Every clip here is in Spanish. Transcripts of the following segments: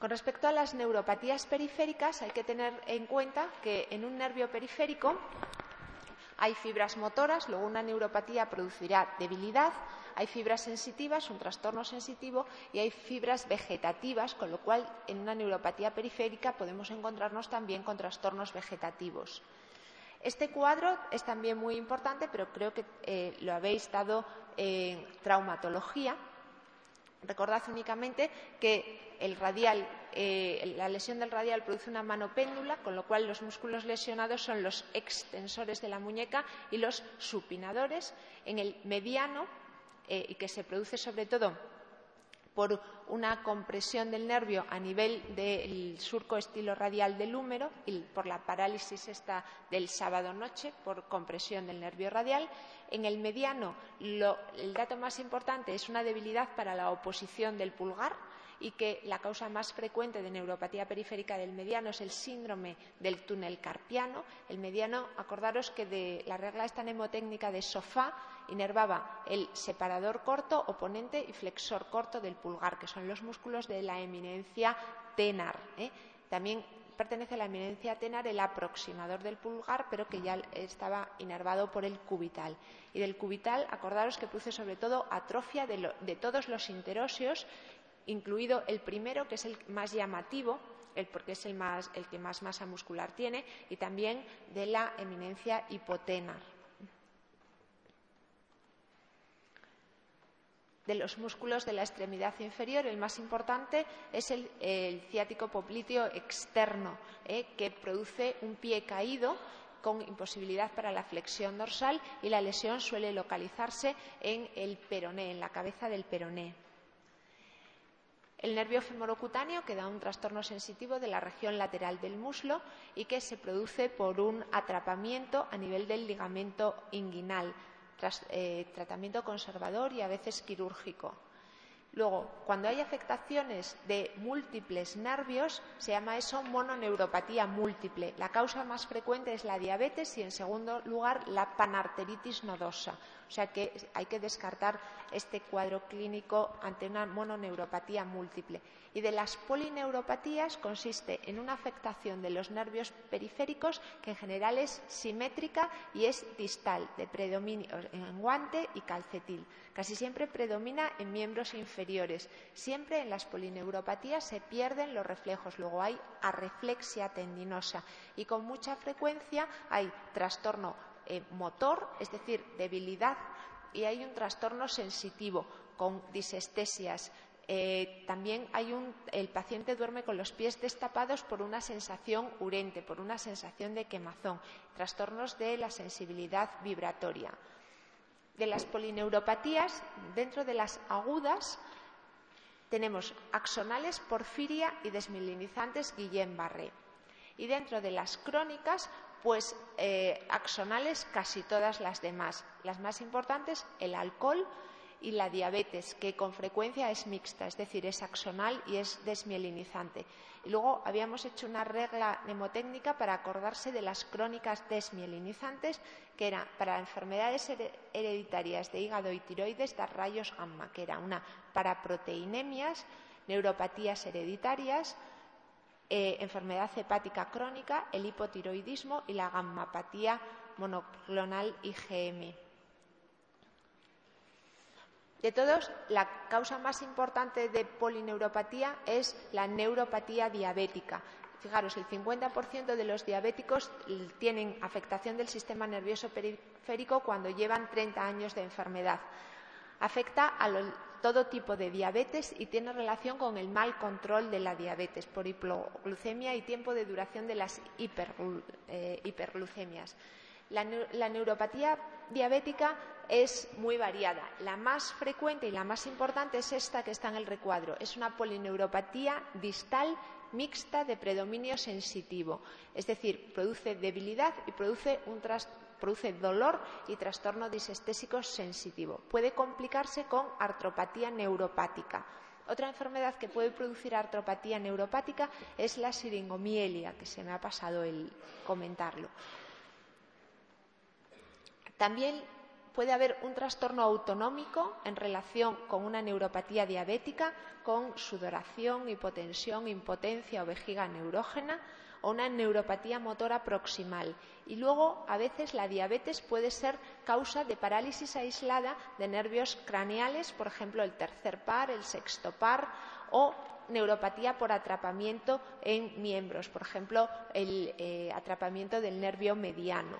Con respecto a las neuropatías periféricas, hay que tener en cuenta que en un nervio periférico hay fibras motoras, luego una neuropatía producirá debilidad, hay fibras sensitivas, un trastorno sensitivo, y hay fibras vegetativas, con lo cual en una neuropatía periférica podemos encontrarnos también con trastornos vegetativos. Este cuadro es también muy importante, pero creo que eh, lo habéis dado en traumatología. Recordad únicamente que eh, la lesión del radial produce una mano péndula, con lo cual los músculos lesionados son los extensores de la muñeca y los supinadores. En el mediano, eh, y que se produce sobre todo por una compresión del nervio a nivel del surco estilo radial del húmero y por la parálisis esta del sábado noche por compresión del nervio radial. En el mediano, el dato más importante es una debilidad para la oposición del pulgar, y que la causa más frecuente de neuropatía periférica del mediano es el síndrome del túnel carpiano. El mediano, acordaros que de la regla esta mnemotécnica de sofá inervaba el separador corto, oponente y flexor corto del pulgar, que son los músculos de la eminencia tenar. ¿eh? También pertenece a la eminencia tenar el aproximador del pulgar, pero que ya estaba inervado por el cubital. Y del cubital, acordaros que produce sobre todo atrofia de, de todos los interóseos incluido el primero, que es el más llamativo, porque es el, que más masa muscular tiene, y también de la eminencia hipotenar. De los músculos de la extremidad inferior, el más importante es el, ciático popliteo externo, ¿eh? que produce un pie caído con imposibilidad para la flexión dorsal y la lesión suele localizarse en el peroné, en la cabeza del peroné el nervio femorocutáneo que da un trastorno sensitivo de la región lateral del muslo y que se produce por un atrapamiento a nivel del ligamento inguinal, eh, tratamiento conservador y a veces quirúrgico. Luego, cuando hay afectaciones de múltiples nervios, se llama eso mononeuropatía múltiple. La causa más frecuente es la diabetes y, en segundo lugar, la panarteritis nodosa. O sea que hay que descartar este cuadro clínico ante una mononeuropatía múltiple. Y de las polineuropatías consiste en una afectación de los nervios periféricos que en general es simétrica y es distal, de predominio en guante y calcetil. Casi siempre predomina en miembros inferiores. Siempre en las polineuropatías se pierden los reflejos. Luego hay arreflexia tendinosa y con mucha frecuencia hay trastorno eh, motor, es decir, debilidad, y hay un trastorno sensitivo con disestesias. Eh, también hay un, el paciente duerme con los pies destapados por una sensación urente, por una sensación de quemazón, trastornos de la sensibilidad vibratoria. De las polineuropatías, dentro de las agudas, tenemos axonales, porfiria y desmielinizantes Guillain-Barré. Y dentro de las crónicas, pues eh, axonales casi todas las demás. Las más importantes, el alcohol y la diabetes, que con frecuencia es mixta, es decir, es axonal y es desmielinizante. Y luego habíamos hecho una regla mnemotécnica para acordarse de las crónicas desmielinizantes, que era para enfermedades hereditarias de hígado y tiroides dar rayos gamma, que era una para proteinemias, neuropatías hereditarias, eh, enfermedad hepática crónica, el hipotiroidismo y la gammapatía monoclonal IgM. De todos, la causa más importante de polineuropatía es la neuropatía diabética. Fijaros, el 50% de los diabéticos tienen afectación del sistema nervioso periférico cuando llevan 30 años de enfermedad. Afecta a todo tipo de diabetes y tiene relación con el mal control de la diabetes por hipoglucemia y tiempo de duración de las eh, hiperglucemias. La, neuropatía diabética es muy variada. La más frecuente y la más importante es esta que está en el recuadro. Es una polineuropatía distal mixta de predominio sensitivo, es decir, produce debilidad y produce, produce dolor y trastorno disestésico sensitivo. Puede complicarse con artropatía neuropática. Otra enfermedad que puede producir artropatía neuropática es la siringomielia, que se me ha pasado el comentarlo. También puede haber un trastorno autonómico en relación con una neuropatía diabética, con sudoración, hipotensión, impotencia o vejiga neurógena, o una neuropatía motora proximal. Y luego, a veces, la diabetes puede ser causa de parálisis aislada de nervios craneales, por ejemplo, el tercer par, el sexto par, o neuropatía por atrapamiento en miembros, por ejemplo, el eh, atrapamiento del nervio mediano.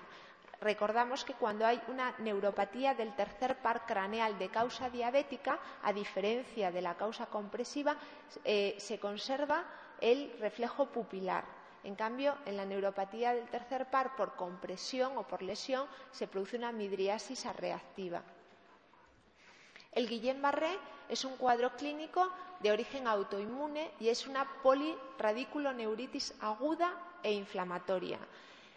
Recordamos que cuando hay una neuropatía del tercer par craneal de causa diabética, a diferencia de la causa compresiva, eh, se conserva el reflejo pupilar. En cambio, en la neuropatía del tercer par por compresión o por lesión se produce una midriasis reactiva. El Guillain-Barré es un cuadro clínico de origen autoinmune y es una poliradiculoneuritis aguda e inflamatoria.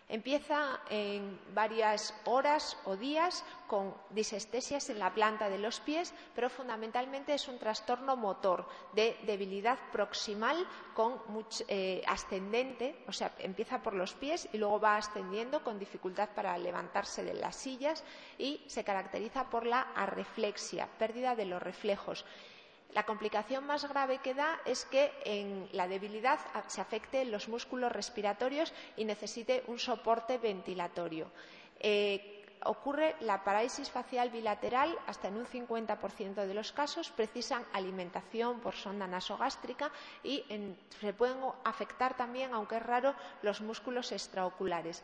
Empieza en varias horas o días con disestesias en la planta de los pies, pero fundamentalmente es un trastorno motor de debilidad proximal con eh, ascendente, o sea, empieza por los pies y luego va ascendiendo con dificultad para levantarse de las sillas y se caracteriza por la arreflexia, pérdida de los reflejos la complicación más grave que da es que en la debilidad se afecte los músculos respiratorios y necesite un soporte ventilatorio. Eh, ocurre la parálisis facial bilateral, hasta en un 50% de los casos precisan alimentación por sonda nasogástrica y se pueden afectar también, aunque es raro, los músculos extraoculares.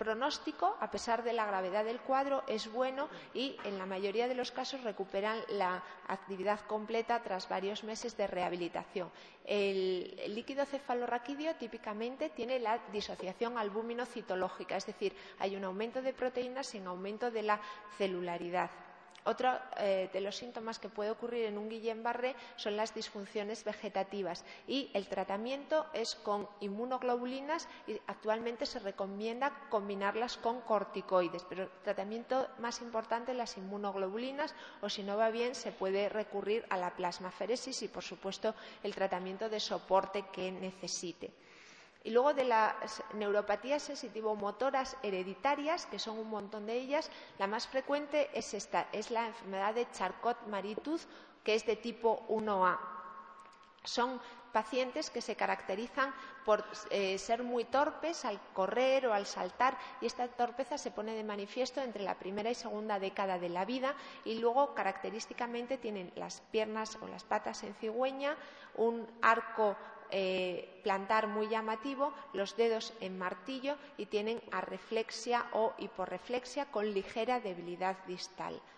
Pronóstico, a pesar de la gravedad del cuadro, es bueno y en la mayoría de los casos recuperan la actividad completa tras varios meses de rehabilitación. El, líquido cefalorraquídeo típicamente tiene la disociación albúmino-citológica, es decir, hay un aumento de proteínas sin aumento de la celularidad. Otro eh, de los síntomas que puede ocurrir en un Guillain-Barré son las disfunciones vegetativas y el tratamiento es con inmunoglobulinas y actualmente se recomienda combinarlas con corticoides, pero el tratamiento más importante las inmunoglobulinas o si no va bien se puede recurrir a la plasmaferesis y por supuesto el tratamiento de soporte que necesite. Y luego de las neuropatías sensitivo-motoras hereditarias, que son un montón de ellas, la más frecuente es esta, es la enfermedad de Charcot-Marie-Tooth, que es de tipo 1A. Son pacientes que se caracterizan por eh, ser muy torpes al correr o al saltar y esta torpeza se pone de manifiesto entre la primera y segunda década de la vida y luego característicamente tienen las piernas o las patas en cigüeña, un arco eh, plantar muy llamativo, los dedos en martillo y tienen arreflexia o hiporreflexia con ligera debilidad distal.